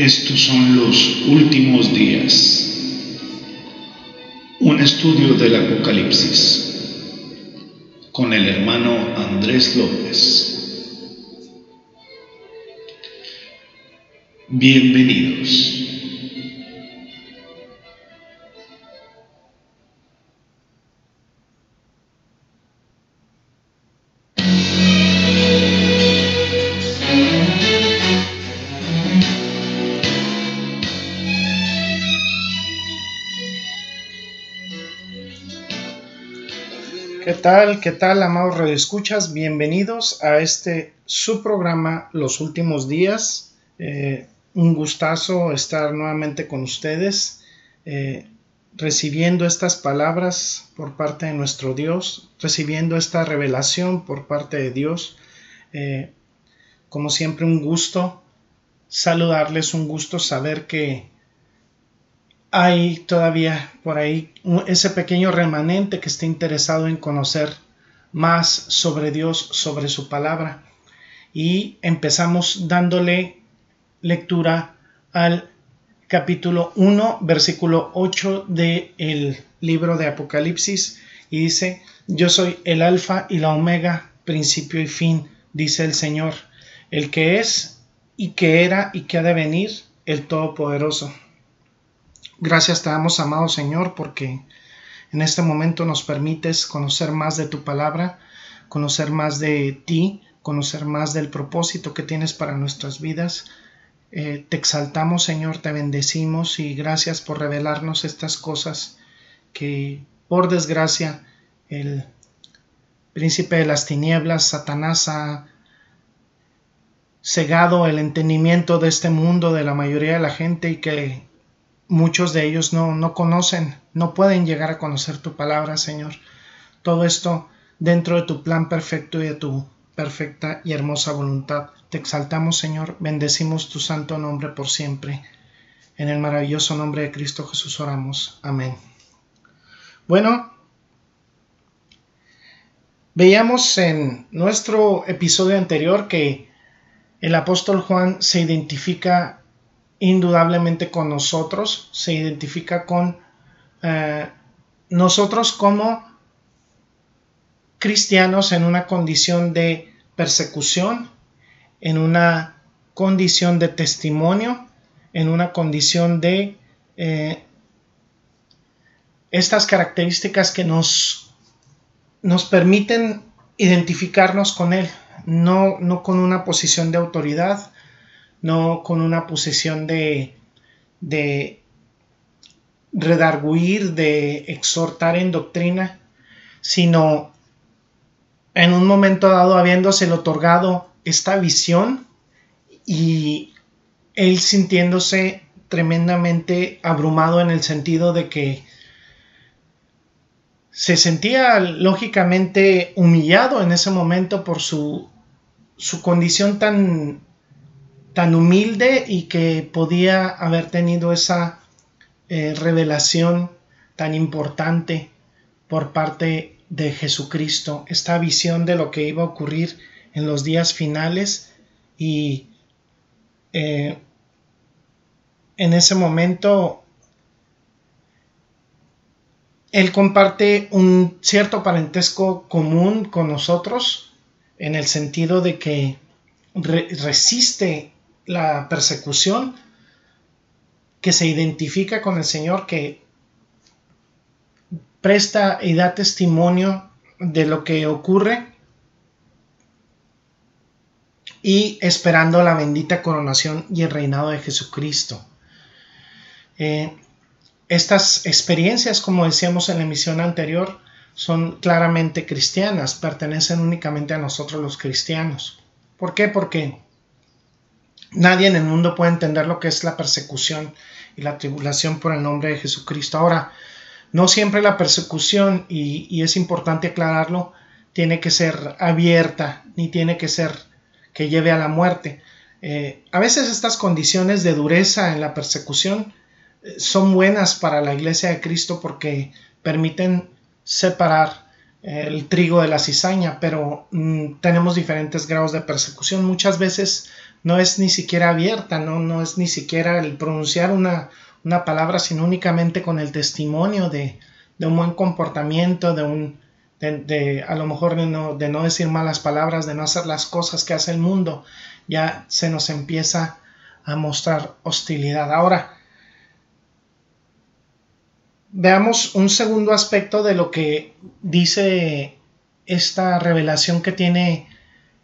Estos son los últimos días. Un estudio del Apocalipsis con el hermano Andrés López. Bienvenidos. ¿Qué tal, amados radioescuchas? Bienvenidos a este su programa Los Últimos Días. Eh, un gustazo estar nuevamente con ustedes, eh, recibiendo estas palabras por parte de nuestro Dios, recibiendo esta revelación por parte de Dios. Eh, como siempre, un gusto saludarles, un gusto saber que hay todavía por ahí ese pequeño remanente que esté interesado en conocer más sobre Dios, sobre su palabra. Y empezamos dándole lectura al capítulo 1, versículo 8 del libro de Apocalipsis. Y dice, yo soy el alfa y la omega, principio y fin, dice el Señor, el que es y que era y que ha de venir, el Todopoderoso. Gracias te damos, amado Señor, porque en este momento nos permites conocer más de tu palabra, conocer más de ti, conocer más del propósito que tienes para nuestras vidas. Eh, te exaltamos, Señor, te bendecimos y gracias por revelarnos estas cosas que, por desgracia, el príncipe de las tinieblas, Satanás, ha cegado el entendimiento de este mundo de la mayoría de la gente y que muchos de ellos no, no conocen, no pueden llegar a conocer tu palabra, Señor. Todo esto dentro de tu plan perfecto y de tu perfecta y hermosa voluntad. Te exaltamos, Señor, bendecimos tu santo nombre por siempre. En el maravilloso nombre de Cristo Jesús oramos. Amén. Bueno, veíamos en nuestro episodio anterior que el apóstol Juan se identifica indudablemente con nosotros, se identifica con eh, nosotros como cristianos en una condición de persecución, en una condición de testimonio, en una condición de eh, estas características que nos, nos permiten identificarnos con Él, no, no con una posición de autoridad, no con una posición de, de redarguir, de exhortar en doctrina, sino en un momento dado habiéndose otorgado esta visión y él sintiéndose tremendamente abrumado en el sentido de que se sentía lógicamente humillado en ese momento por su, su condición tan tan humilde y que podía haber tenido esa eh, revelación tan importante por parte de Jesucristo, esta visión de lo que iba a ocurrir en los días finales y eh, en ese momento él comparte un cierto parentesco común con nosotros en el sentido de que resiste la persecución que se identifica con el Señor, que presta y da testimonio de lo que ocurre y esperando la bendita coronación y el reinado de Jesucristo. Eh, estas experiencias, como decíamos en la emisión anterior, son claramente cristianas, pertenecen únicamente a nosotros los cristianos. ¿Por qué? Porque Nadie en el mundo puede entender lo que es la persecución y la tribulación por el nombre de Jesucristo. Ahora, no siempre la persecución, y, es importante aclararlo, tiene que ser abierta, ni tiene que ser que lleve a la muerte. Eh, a veces estas condiciones de dureza en la persecución eh, son buenas para la iglesia de Cristo porque permiten separar eh, el trigo de la cizaña, pero mm, tenemos diferentes grados de persecución. Muchas veces no es ni siquiera abierta, no, no es ni siquiera el pronunciar una, una palabra, sino únicamente con el testimonio de, de un buen comportamiento, de un, de, a lo mejor de no, de no decir malas palabras, de no hacer las cosas que hace el mundo, ya se nos empieza a mostrar hostilidad. Ahora, veamos un segundo aspecto de lo que dice esta revelación que tiene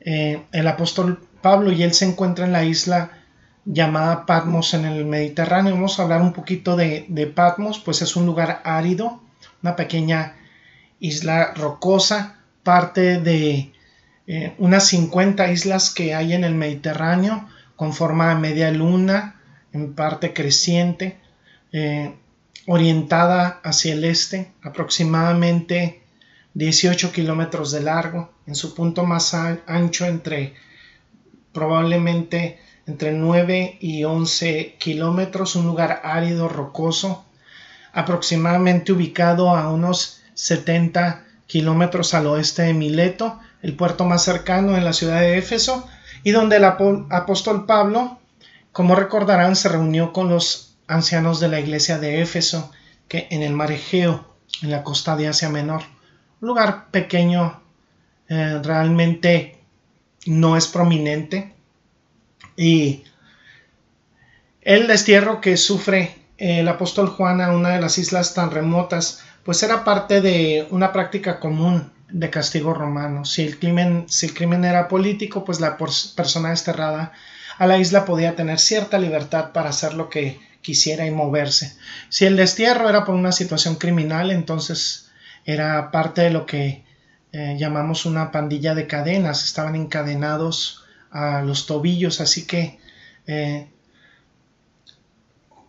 eh, el apóstol Pablo y él se encuentra en la isla llamada Patmos en el Mediterráneo. Vamos a hablar un poquito de, Patmos, pues es un lugar árido, una pequeña isla rocosa, parte de eh, unas 50 islas que hay en el Mediterráneo, con forma media luna, en parte creciente. Eh, orientada hacia el este, aproximadamente 18 kilómetros de largo, en su punto más ancho entre probablemente entre 9 y 11 kilómetros, un lugar árido, rocoso, aproximadamente ubicado a unos 70 kilómetros al oeste de Mileto, el puerto más cercano en la ciudad de Éfeso, y donde el apóstol Pablo, como recordarán, se reunió con los ancianos de la iglesia de Éfeso, que en el mar Egeo, en la costa de Asia Menor, un lugar pequeño, eh, realmente no es prominente, y el destierro que sufre el apóstol Juan a una de las islas tan remotas, pues era parte de una práctica común de castigo romano. Si el crimen, si el crimen era político, pues la persona desterrada a la isla podía tener cierta libertad para hacer lo que quisiera y moverse. Si el destierro era por una situación criminal, entonces era parte de lo que eh, llamamos una pandilla de cadenas, estaban encadenados a los tobillos, así que eh,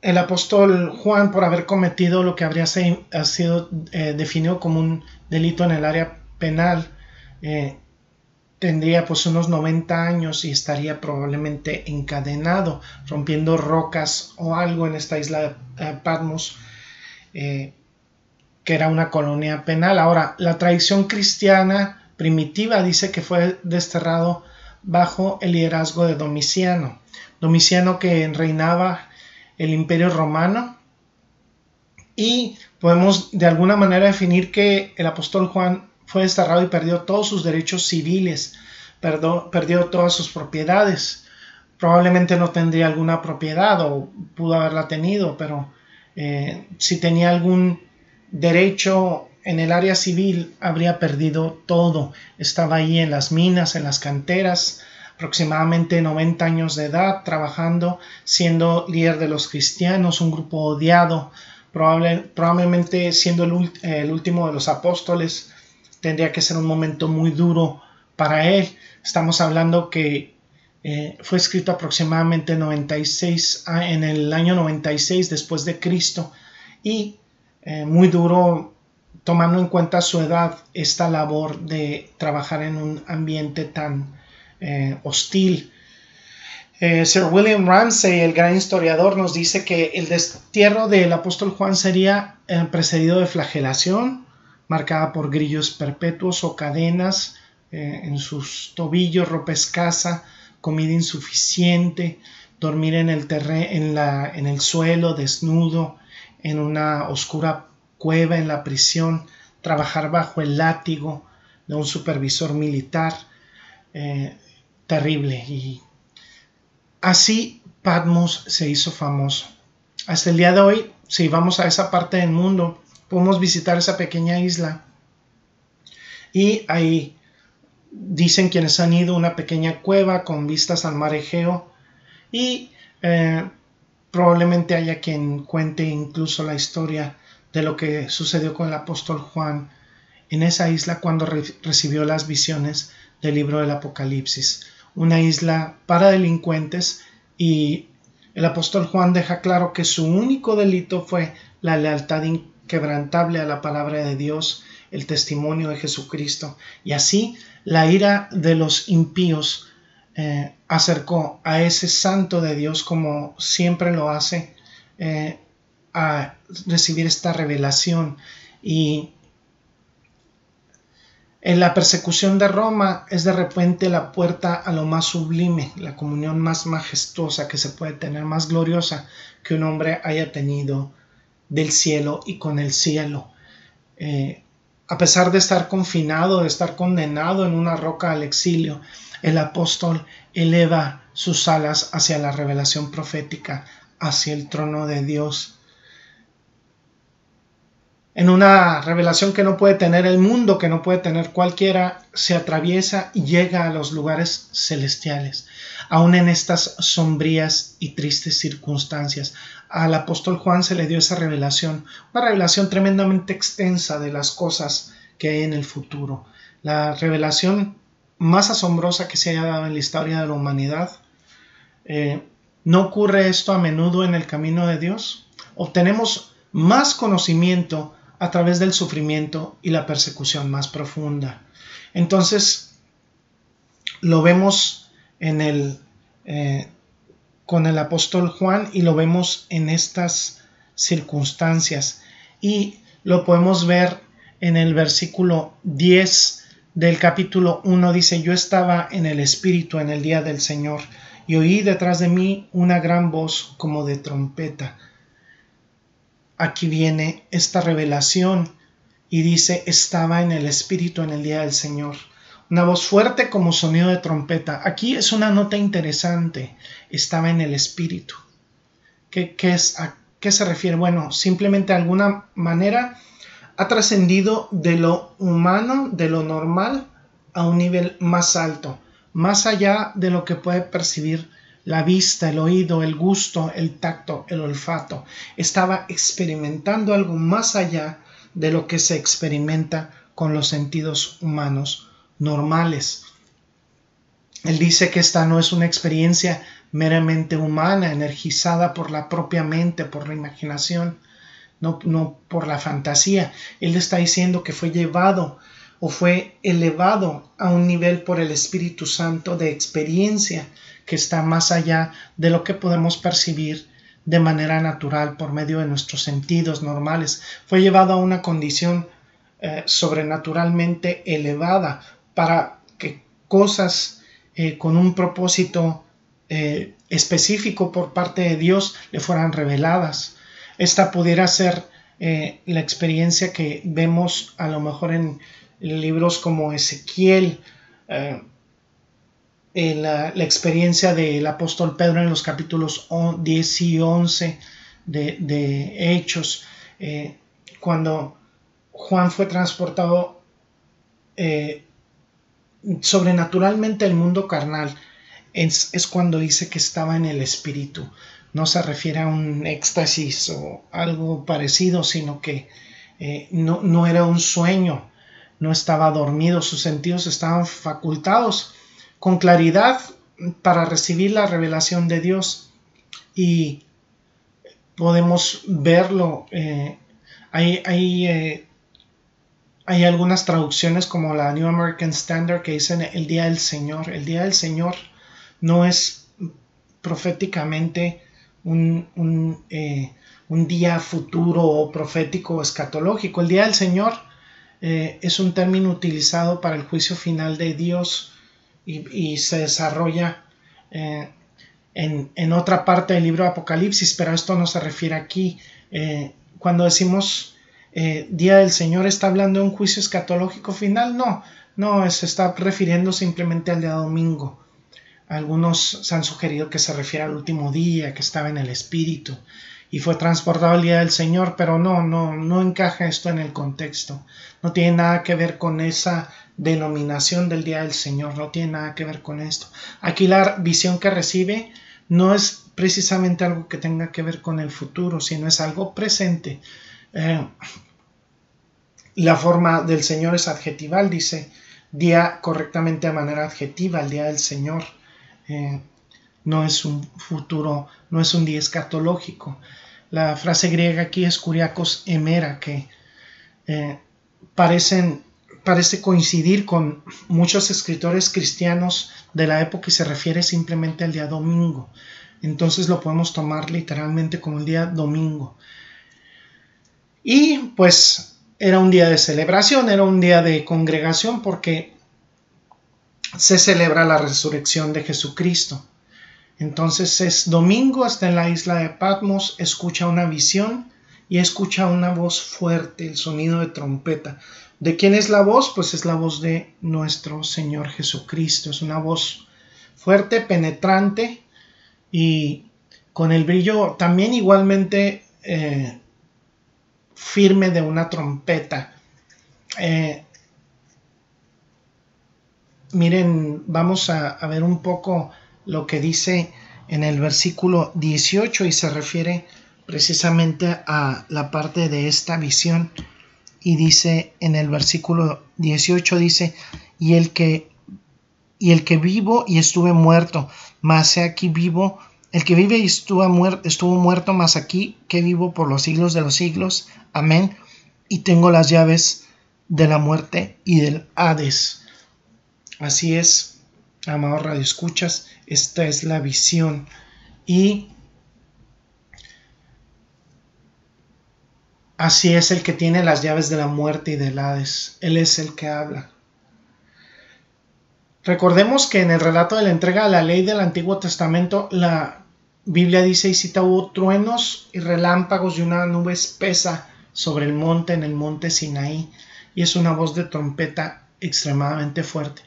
el apóstol Juan, por haber cometido lo que habría sido eh, definido como un delito en el área penal, tendría pues unos 90 años y estaría probablemente encadenado, rompiendo rocas o algo en esta isla de Patmos, que era una colonia penal. Ahora, la tradición cristiana primitiva dice que fue desterrado bajo el liderazgo de Domiciano. Domiciano que reinaba el imperio romano y podemos de alguna manera definir que el apóstol Juan fue desterrado y perdió todos sus derechos civiles, perdió, todas sus propiedades. Probablemente no tendría alguna propiedad o pudo haberla tenido, pero eh, si tenía algún derecho en el área civil habría perdido todo. Estaba ahí en las minas, en las canteras, aproximadamente 90 años de edad, trabajando, siendo líder de los cristianos, un grupo odiado, probablemente siendo el, último de los apóstoles, tendría que ser un momento muy duro para él. Estamos hablando que eh, fue escrito aproximadamente 96, ah, en el año 96 después de Cristo y eh, muy duro tomando en cuenta su edad esta labor de trabajar en un ambiente tan eh, hostil. Sir William Ramsay, el gran historiador, nos dice que el destierro del apóstol Juan sería precedido de flagelación, marcada por grillos perpetuos o cadenas eh, en sus tobillos, ropa escasa, comida insuficiente, dormir en el, en, la, en el suelo desnudo, en una oscura cueva en la prisión, trabajar bajo el látigo de un supervisor militar. Eh, terrible. Y así Patmos se hizo famoso. Hasta el día de hoy, si vamos a esa parte del mundo, podemos visitar esa pequeña isla y ahí dicen quienes han ido una pequeña cueva con vistas al mar Egeo y eh, probablemente haya quien cuente incluso la historia de lo que sucedió con el apóstol Juan en esa isla cuando recibió las visiones del libro del Apocalipsis, una isla para delincuentes y el apóstol Juan deja claro que su único delito fue la lealtad quebrantable a la palabra de Dios, el testimonio de Jesucristo. Y así la ira de los impíos eh, acercó a ese santo de Dios como siempre lo hace eh, a recibir esta revelación. Y En la persecución de Roma es de repente la puerta a lo más sublime, la comunión más majestuosa que se puede tener, más gloriosa que un hombre haya tenido del cielo y con el cielo. Eh, a pesar de estar confinado, de estar condenado en una roca al exilio, el apóstol eleva sus alas hacia la revelación profética, hacia el trono de Dios en una revelación que no puede tener el mundo, que no puede tener cualquiera, se atraviesa y llega a los lugares celestiales, aún en estas sombrías y tristes circunstancias. Al apóstol Juan se le dio esa revelación, una revelación tremendamente extensa de las cosas que hay en el futuro, la revelación más asombrosa que se haya dado en la historia de la humanidad. Eh, ¿No ocurre esto a menudo en el camino de Dios? Obtenemos más conocimiento a través del sufrimiento y la persecución más profunda. Entonces, lo vemos en el, eh, con el apóstol Juan y lo vemos en estas circunstancias. Y lo podemos ver en el versículo 10 del capítulo 1. Dice, yo estaba en el Espíritu en el día del Señor y oí detrás de mí una gran voz como de trompeta aquí viene esta revelación y dice, estaba en el Espíritu en el día del Señor. Una voz fuerte como sonido de trompeta. Aquí es una nota interesante. Estaba en el Espíritu. ¿Qué, es, ¿A qué se refiere? Bueno, simplemente de alguna manera ha trascendido de lo humano, de lo normal, a un nivel más alto, más allá de lo que puede percibir la vista, el oído, el gusto, el tacto, el olfato. Estaba experimentando algo más allá de lo que se experimenta con los sentidos humanos normales. Él dice que esta no es una experiencia meramente humana, energizada por la propia mente, por la imaginación, no, no por la fantasía. Él está diciendo que fue llevado o fue elevado a un nivel por el Espíritu Santo de experiencia que está más allá de lo que podemos percibir de manera natural por medio de nuestros sentidos normales. Fue llevado a una condición eh, sobrenaturalmente elevada para que cosas eh, con un propósito eh, específico por parte de Dios le fueran reveladas. Esta pudiera ser la experiencia que vemos a lo mejor en libros como Ezequiel, la, experiencia del apóstol Pedro en los capítulos 10 y 11 de, Hechos, eh, cuando Juan fue transportado eh, sobrenaturalmente al mundo carnal, es, cuando dice que estaba en el espíritu. No se refiere a un éxtasis o algo parecido, sino que eh, no, no era un sueño, no estaba dormido, sus sentidos estaban facultados con claridad para recibir la revelación de Dios y podemos verlo. Eh, hay, hay, eh, hay, algunas traducciones como la New American Standard que dicen el día del Señor. El día del Señor no es proféticamente un, un, eh, un día futuro o profético o escatológico. El día del Señor es un término utilizado para el juicio final de Dios y, se desarrolla eh, en, otra parte del libro de Apocalipsis, pero esto no se refiere aquí. Eh, cuando decimos eh, Día del Señor, ¿está hablando de un juicio escatológico final? No, no, se está refiriendo simplemente al día domingo. Algunos se han sugerido que se refiere al último día, que estaba en el Espíritu y fue transportado al día del Señor, pero no, no, no encaja esto en el contexto. No tiene nada que ver con esa denominación del día del Señor, no tiene nada que ver con esto. Aquí la visión que recibe no es precisamente algo que tenga que ver con el futuro, sino es algo presente. Eh, la forma del Señor es adjetival, dice día correctamente de manera adjetiva, el día del Señor. Eh, no es un futuro, no es un día escatológico. La frase griega aquí es curiacos emera, que eh, parecen parece coincidir con muchos escritores cristianos de la época y se refiere simplemente al día domingo. Entonces lo podemos tomar literalmente como el día domingo. Y pues era un día de celebración, era un día de congregación porque se celebra la resurrección de Jesucristo. Entonces es domingo, está en la isla de Patmos, escucha una visión y escucha una voz fuerte, el sonido de trompeta. ¿De quién es la voz? Pues es la voz de nuestro Señor Jesucristo. Es una voz fuerte, penetrante y con el brillo también igualmente eh, firme de una trompeta. Eh, miren, vamos a, ver un poco lo que dice en el versículo 18 y se refiere precisamente a la parte de esta visión y dice en el versículo 18 dice y el que y el que vivo y estuve muerto mas aquí vivo el que vive y estuvo muerto, estuvo muerto mas aquí que vivo por los siglos de los siglos amén y tengo las llaves de la muerte y del Hades así es amado radio escuchas esta es la visión. Y Así es el que tiene las llaves de la muerte y del Hades. Él es el que habla. Recordemos que en el relato de la entrega de la ley del Antiguo Testamento, la Biblia dice y cita hubo truenos y relámpagos y una nube espesa sobre el monte en el monte Sinaí y es una voz de trompeta extremadamente fuerte.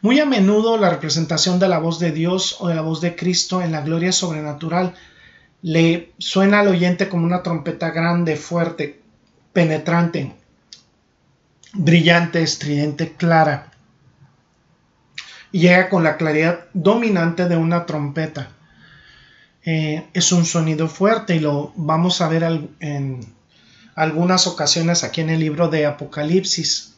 Muy a menudo la representación de la voz de Dios o de la voz de Cristo en la gloria sobrenatural le suena al oyente como una trompeta grande, fuerte, penetrante, brillante, estridente, clara. Y llega con la claridad dominante de una trompeta. Eh, es un sonido fuerte y lo vamos a ver en algunas ocasiones aquí en el libro de Apocalipsis.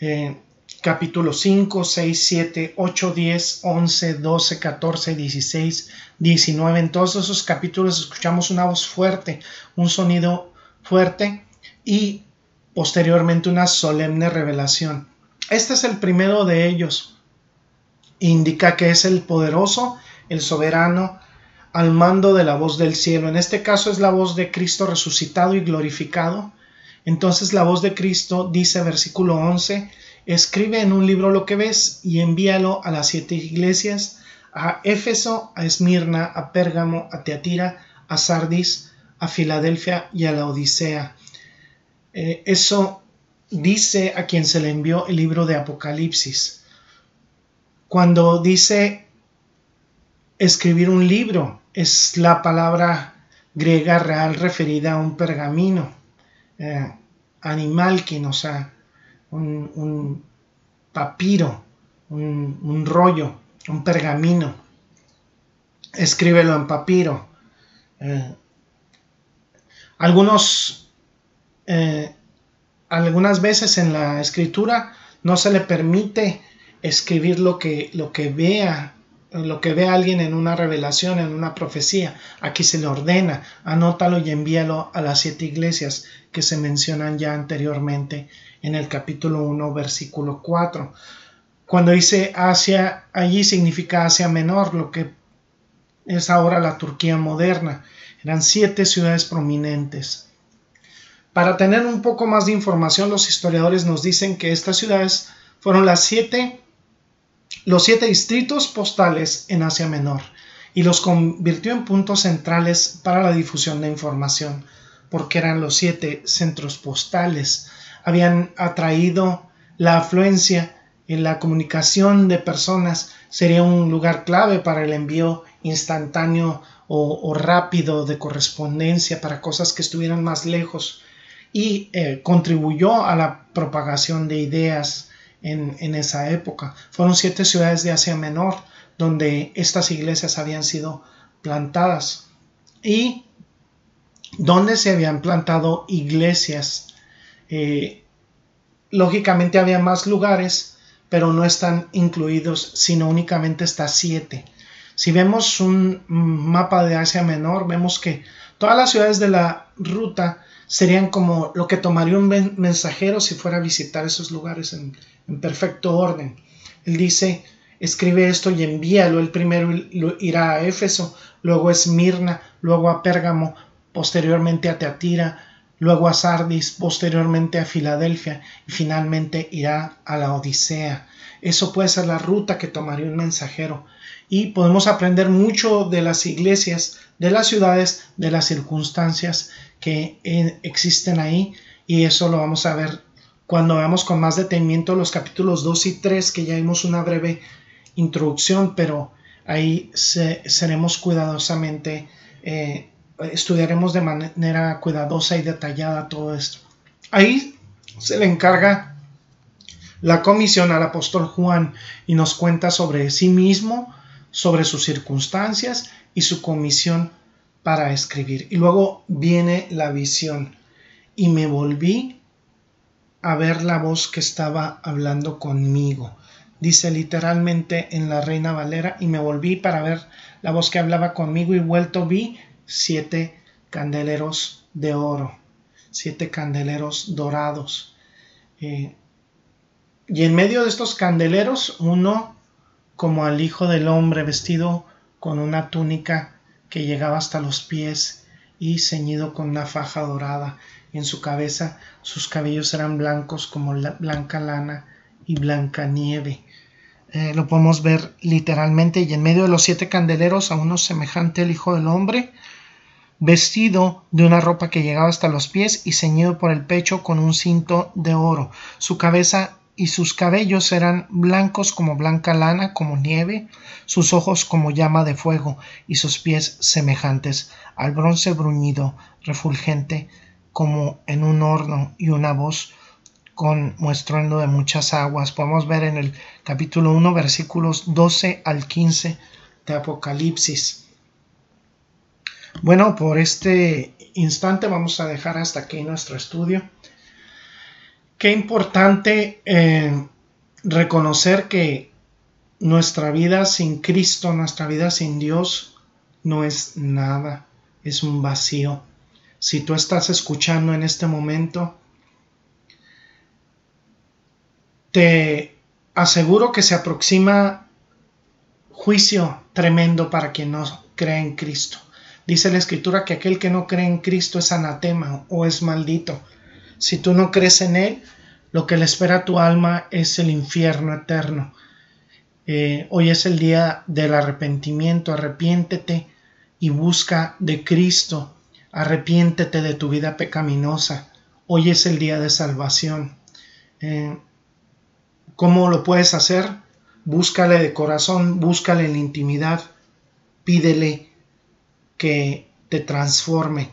Eh, capítulo 5, 6, 7, 8, 10, 11, 12, 14, 16, 19. En todos esos capítulos escuchamos una voz fuerte, un sonido fuerte y posteriormente una solemne revelación. Este es el primero de ellos. Indica que es el poderoso, el soberano, al mando de la voz del cielo. En este caso es la voz de Cristo resucitado y glorificado. Entonces la voz de Cristo dice versículo 11, Escribe en un libro lo que ves y envíalo a las siete iglesias, a Éfeso, a Esmirna, a Pérgamo, a Teatira, a Sardis, a Filadelfia y a la Odisea. Eh, eso dice a quien se le envió el libro de Apocalipsis. Cuando dice escribir un libro, es la palabra griega real referida a un pergamino, eh, animal que o sea, un, papiro, un, rollo, un pergamino. Escríbelo en papiro. Eh, algunos, eh, algunas veces en la escritura no se le permite escribir lo que, lo que vea lo que ve alguien en una revelación, en una profecía. Aquí se le ordena, anótalo y envíalo a las siete iglesias que se mencionan ya anteriormente en el capítulo 1, versículo 4. Cuando dice Asia, allí significa Asia Menor, lo que es ahora la Turquía moderna. Eran siete ciudades prominentes. Para tener un poco más de información, los historiadores nos dicen que estas ciudades fueron las siete los siete distritos postales en Asia Menor y los convirtió en puntos centrales para la difusión de información, porque eran los siete centros postales. Habían atraído la afluencia en la comunicación de personas, sería un lugar clave para el envío instantáneo o, rápido de correspondencia para cosas que estuvieran más lejos y eh, contribuyó a la propagación de ideas, en, esa época. Fueron siete ciudades de Asia Menor donde estas iglesias habían sido plantadas y donde se habían plantado iglesias. Eh, lógicamente había más lugares, pero no están incluidos, sino únicamente estas siete. Si vemos un mapa de Asia Menor, vemos que todas las ciudades de la ruta serían como lo que tomaría un mensajero si fuera a visitar esos lugares en, perfecto orden. Él dice, escribe esto y envíalo. El primero irá a Éfeso, luego a Esmirna, luego a Pérgamo, posteriormente a Teatira, luego a Sardis, posteriormente a Filadelfia y finalmente irá a la Odisea. Eso puede ser la ruta que tomaría un mensajero. Y podemos aprender mucho de las iglesias, de las ciudades, de las circunstancias que eh, existen ahí. Y eso lo vamos a ver cuando veamos con más detenimiento los capítulos 2 y 3, que ya vimos una breve introducción, pero ahí seremos cuidadosamente, eh, estudiaremos de manera cuidadosa y detallada todo esto. Ahí se le encarga la comisión al apóstol Juan y nos cuenta sobre sí mismo, sobre sus circunstancias y su comisión para escribir. Y luego viene la visión. Y me volví a ver la voz que estaba hablando conmigo. Dice literalmente en la Reina Valera, y me volví para ver la voz que hablaba conmigo y vuelto vi siete candeleros de oro, siete candeleros dorados. Eh, y en medio de estos candeleros, uno como al Hijo del Hombre vestido con una túnica que llegaba hasta los pies y ceñido con una faja dorada en su cabeza sus cabellos eran blancos como la blanca lana y blanca nieve. Eh, lo podemos ver literalmente y en medio de los siete candeleros a uno semejante al Hijo del Hombre, vestido de una ropa que llegaba hasta los pies y ceñido por el pecho con un cinto de oro. Su cabeza y sus cabellos eran blancos como blanca lana, como nieve, sus ojos como llama de fuego y sus pies semejantes al bronce bruñido, refulgente como en un horno y una voz con muestruendo de muchas aguas. Podemos ver en el capítulo 1 versículos 12 al 15 de Apocalipsis. Bueno, por este instante vamos a dejar hasta aquí nuestro estudio. Qué importante eh, reconocer que nuestra vida sin Cristo, nuestra vida sin Dios, no es nada, es un vacío si tú estás escuchando en este momento, te aseguro que se aproxima juicio tremendo para quien no cree en Cristo. Dice la escritura que aquel que no cree en Cristo es anatema o es maldito. Si tú no crees en Él, lo que le espera a tu alma es el infierno eterno. Eh, hoy es el día del arrepentimiento, arrepiéntete y busca de Cristo Arrepiéntete de tu vida pecaminosa. Hoy es el día de salvación. Eh, ¿Cómo lo puedes hacer? Búscale de corazón, búscale en la intimidad, pídele que te transforme.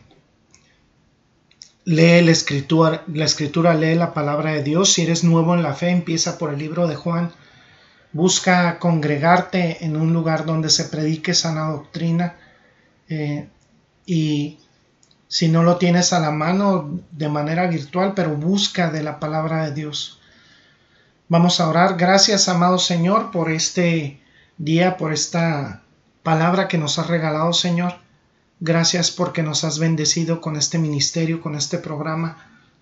Lee la escritura, la escritura, lee la palabra de Dios. Si eres nuevo en la fe, empieza por el libro de Juan. Busca congregarte en un lugar donde se predique sana doctrina eh, y si no lo tienes a la mano de manera virtual, pero busca de la palabra de Dios. Vamos a orar. Gracias, amado Señor, por este día, por esta palabra que nos has regalado, Señor. Gracias porque nos has bendecido con este ministerio, con este programa.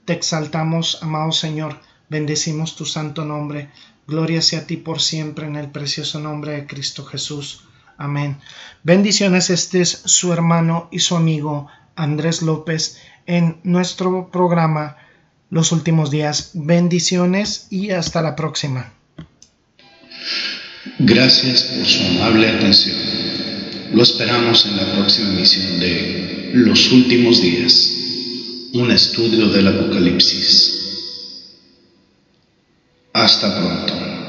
Te exaltamos, amado Señor. Bendecimos tu santo nombre. Gloria sea a ti por siempre en el precioso nombre de Cristo Jesús. Amén. Bendiciones, este es su hermano y su amigo Andrés López en nuestro programa Los Últimos Días. Bendiciones y hasta la próxima. Gracias por su amable atención. Lo esperamos en la próxima emisión de Los Últimos Días, un estudio del Apocalipsis. Hasta pronto.